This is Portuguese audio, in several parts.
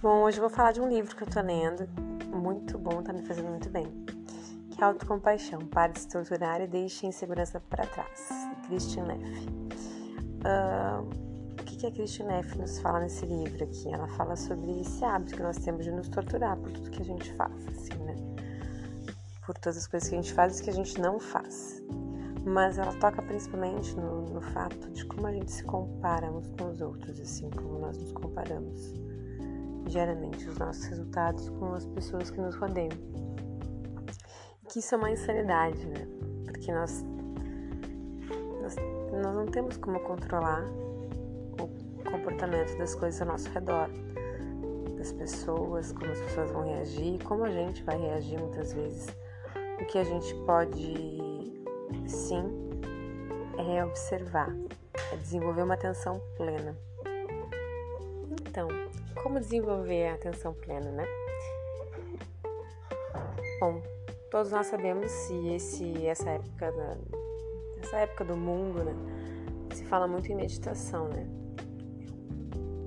Bom, hoje eu vou falar de um livro que eu tô lendo, muito bom, tá me fazendo muito bem. Que é Autocompaixão, Pare de se torturar e deixe a insegurança para trás. Christian Neff. Uh, o que, que a Christian Neff nos fala nesse livro aqui? Ela fala sobre esse hábito que nós temos de nos torturar por tudo que a gente faz, assim, né? Por todas as coisas que a gente faz e que a gente não faz. Mas ela toca principalmente no, no fato de como a gente se compara uns com os outros, assim, como nós nos comparamos diariamente os nossos resultados com as pessoas que nos rodeiam. Que isso é uma insanidade, né? Porque nós, nós, nós não temos como controlar o comportamento das coisas ao nosso redor, das pessoas, como as pessoas vão reagir, como a gente vai reagir muitas vezes. O que a gente pode, sim, é observar, é desenvolver uma atenção plena. Então, como desenvolver a atenção plena, né? Bom, todos nós sabemos se esse, essa época da, essa época do mundo, né? Se fala muito em meditação, né?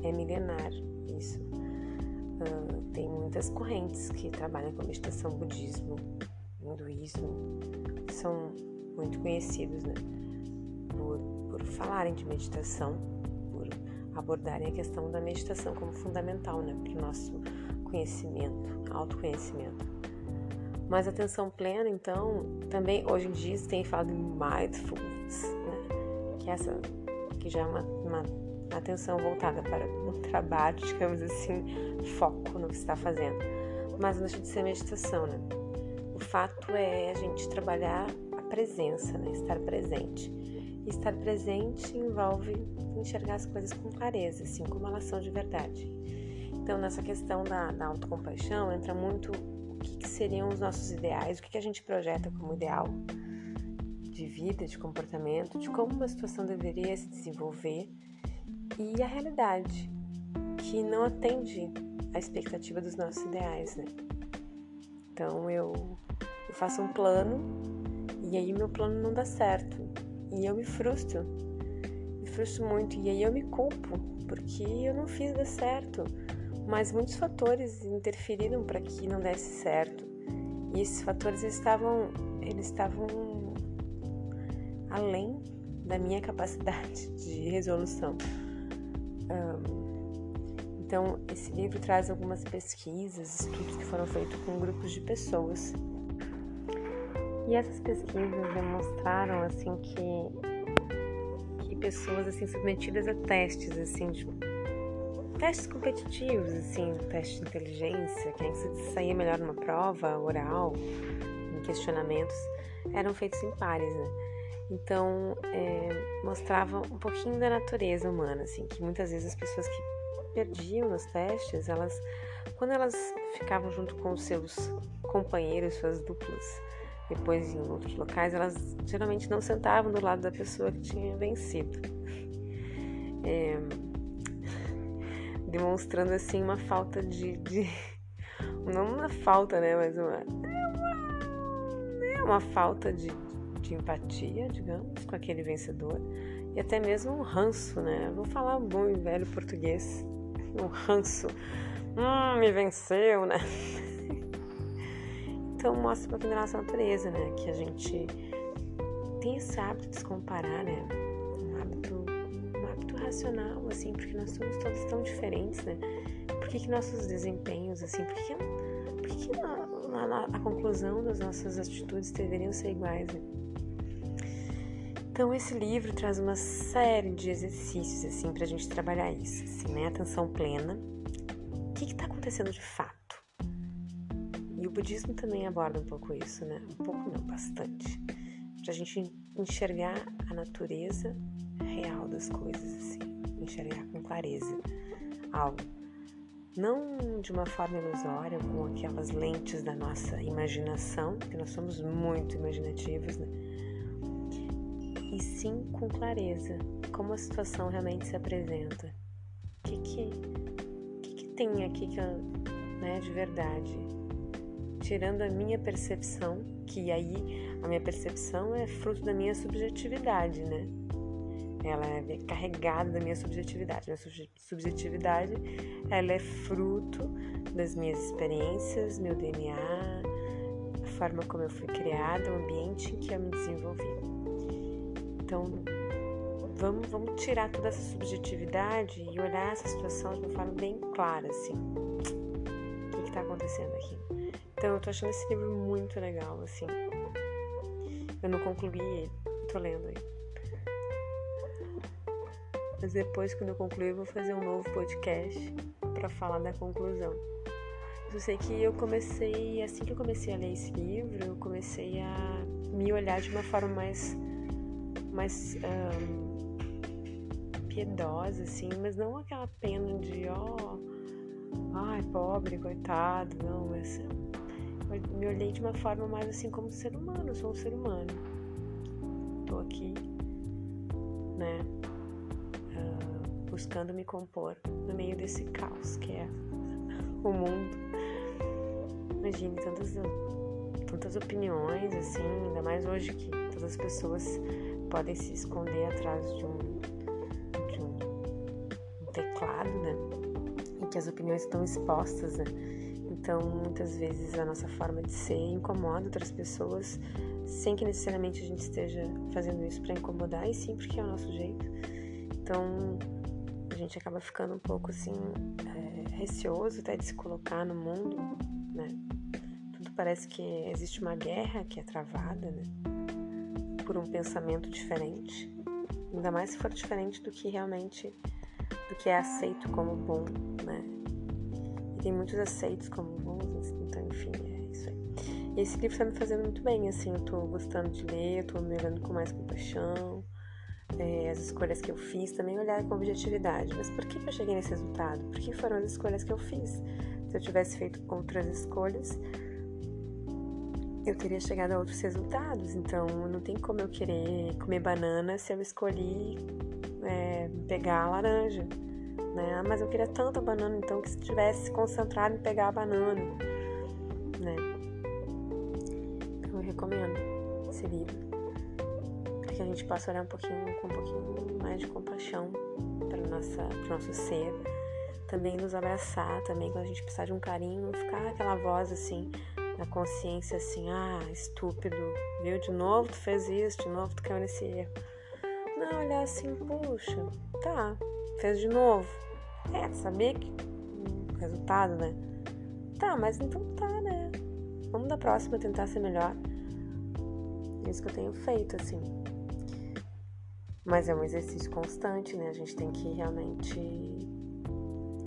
É milenar isso. Uh, tem muitas correntes que trabalham com meditação, budismo, hinduísmo, são muito conhecidos, né? Por, por falarem de meditação abordarem a questão da meditação como fundamental né, para o nosso conhecimento, autoconhecimento. Mas atenção plena, então, também hoje em dia se tem falado em mindfulness, né, que, é essa, que já é uma, uma atenção voltada para o trabalho, digamos assim, foco no que está fazendo. Mas não deixa de ser meditação, né? O fato é a gente trabalhar a presença, né? estar presente. Estar presente envolve enxergar as coisas com clareza, assim como elas são de verdade. Então, nessa questão da, da autocompaixão, entra muito o que, que, seriam os nossos ideais, o que, que a gente projeta como ideal de vida, de comportamento, de como uma situação deveria se desenvolver e a realidade, que não atende à expectativa dos nossos ideais, né? Então, eu, eu faço um plano e aí meu plano não dá certo e eu me frustro. Me frustro muito. E aí eu me culpo, porque eu não fiz dar certo. Mas muitos fatores interferiram para que não desse certo. E esses fatores estavam, eles estavam além da minha capacidade de resolução. Então, esse livro traz algumas pesquisas, estudos que foram feitos com grupos de pessoas e essas pesquisas demonstraram assim que, que pessoas assim submetidas a testes assim de testes competitivos, assim, teste de inteligência, quem saía melhor numa prova oral, em questionamentos, eram feitos em pares, né? Então, é, mostrava um pouquinho da natureza humana, assim, que muitas vezes as pessoas que perdiam nos testes, elas, quando elas ficavam junto com seus companheiros, suas duplas, depois em outros locais, elas geralmente não sentavam do lado da pessoa que tinha vencido. É, demonstrando assim uma falta de, de, não uma falta, né, mas uma uma, é uma falta de, de empatia, digamos, com aquele vencedor e até mesmo um ranço, né? Vou falar um bom e velho português, um ranço. Hum, me venceu, né? Então mostra pouquinho da nossa natureza, né? Que a gente tem esse hábito de se comparar, né? Um hábito, um hábito racional, assim, porque nós somos todos tão diferentes, né? Por que, que nossos desempenhos, assim, por que, por que, que a, a, a conclusão das nossas atitudes deveriam ser iguais, né? Então esse livro traz uma série de exercícios assim para a gente trabalhar isso, assim, né? Atenção plena. O que está acontecendo de fato? E o budismo também aborda um pouco isso, né? Um pouco não, bastante. Pra gente enxergar a natureza real das coisas, assim. Enxergar com clareza algo. Não de uma forma ilusória, com aquelas lentes da nossa imaginação, que nós somos muito imaginativos, né? E sim com clareza, como a situação realmente se apresenta. O que que, que, que tem aqui que, né, de verdade? Tirando a minha percepção, que aí a minha percepção é fruto da minha subjetividade, né? ela é carregada da minha subjetividade. Minha subjetividade, ela é fruto das minhas experiências, meu DNA, a forma como eu fui criada, o ambiente em que eu me desenvolvi. Então, vamos, vamos tirar toda essa subjetividade e olhar essa situação de uma forma bem clara, assim. O que está acontecendo aqui? Então, eu tô achando esse livro muito legal, assim. Eu não concluí ele, tô lendo aí. Mas depois, quando eu concluir, eu vou fazer um novo podcast para falar da conclusão. Eu sei que eu comecei, assim que eu comecei a ler esse livro, eu comecei a me olhar de uma forma mais, mais um, piedosa, assim, mas não aquela pena de, ó, oh, ai, pobre, coitado, não, mas me olhei de uma forma mais assim como ser humano, sou um ser humano. Tô aqui, né, uh, buscando me compor no meio desse caos que é o mundo. Imagine tantas, tantas opiniões, assim, ainda mais hoje que todas as pessoas podem se esconder atrás de um, de um teclado, né? E que as opiniões estão expostas, né? Então, muitas vezes a nossa forma de ser incomoda outras pessoas, sem que necessariamente a gente esteja fazendo isso para incomodar, e sim porque é o nosso jeito. Então, a gente acaba ficando um pouco assim, é, receoso até de se colocar no mundo, né? Tudo parece que existe uma guerra que é travada, né? Por um pensamento diferente, ainda mais se for diferente do que realmente, do que é aceito como bom, né? Tem muitos aceitos como bons, então enfim, é isso aí. E esse livro tá me fazendo muito bem, assim, eu tô gostando de ler, eu tô me olhando com mais compaixão, é, as escolhas que eu fiz, também olhar com objetividade. Mas por que eu cheguei nesse resultado? Por que foram as escolhas que eu fiz? Se eu tivesse feito outras escolhas, eu teria chegado a outros resultados. Então, não tem como eu querer comer banana se eu escolhi é, pegar a laranja né? Ah, mas eu queria tanta banana, então que se tivesse concentrado em pegar a banana, né? Então eu recomendo esse livro para que a gente possa olhar um pouquinho com um pouquinho mais de compaixão para nossa, para nosso ser, também nos abraçar, também quando a gente precisar de um carinho, ficar aquela voz assim na consciência assim, ah, estúpido, viu? De novo tu fez isso, de novo tu caiu nesse erro. Não, olhar assim, puxa, tá, fez de novo. É, saber que resultado, né? Tá, mas então tá, né? Vamos da próxima tentar ser melhor. É isso que eu tenho feito, assim. Mas é um exercício constante, né? A gente tem que realmente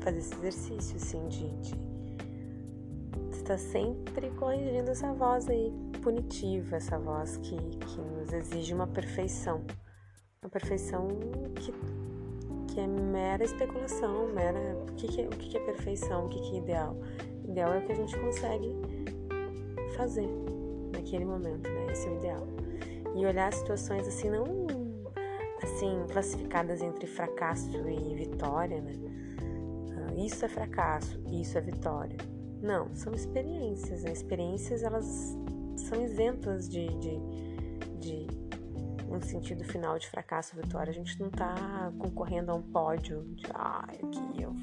fazer esse exercício, assim, de, de estar sempre corrigindo essa voz aí punitiva, essa voz que, que nos exige uma perfeição. Uma perfeição que que é mera especulação, mera. O que, que, é, o que, que é perfeição, o que, que é ideal? Ideal é o que a gente consegue fazer naquele momento, né? Esse é o ideal. E olhar situações assim, não assim, classificadas entre fracasso e vitória, né? Ah, isso é fracasso, isso é vitória. Não, são experiências, né? Experiências, elas são isentas de, de um sentido final de fracasso vitória. A gente não tá concorrendo a um pódio de ah, aqui eu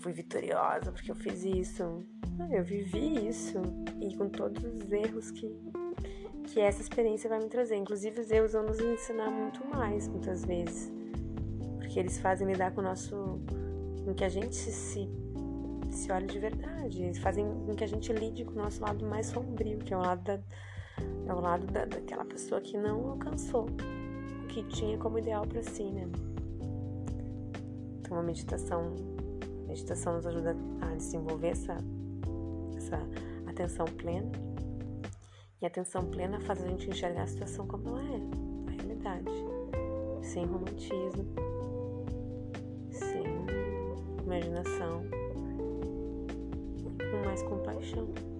fui vitoriosa porque eu fiz isso. Eu vivi isso e com todos os erros que, que essa experiência vai me trazer. Inclusive os erros vão nos ensinar muito mais muitas vezes. Porque eles fazem lidar com o nosso. em que a gente se, se olhe de verdade. Eles fazem com que a gente lide com o nosso lado mais sombrio, que é o lado da é o lado da, daquela pessoa que não alcançou o que tinha como ideal para si, né? Então a meditação, a meditação nos ajuda a desenvolver essa, essa atenção plena. E a atenção plena faz a gente enxergar a situação como ela é, a realidade, sem romantismo, sem imaginação, com mais compaixão.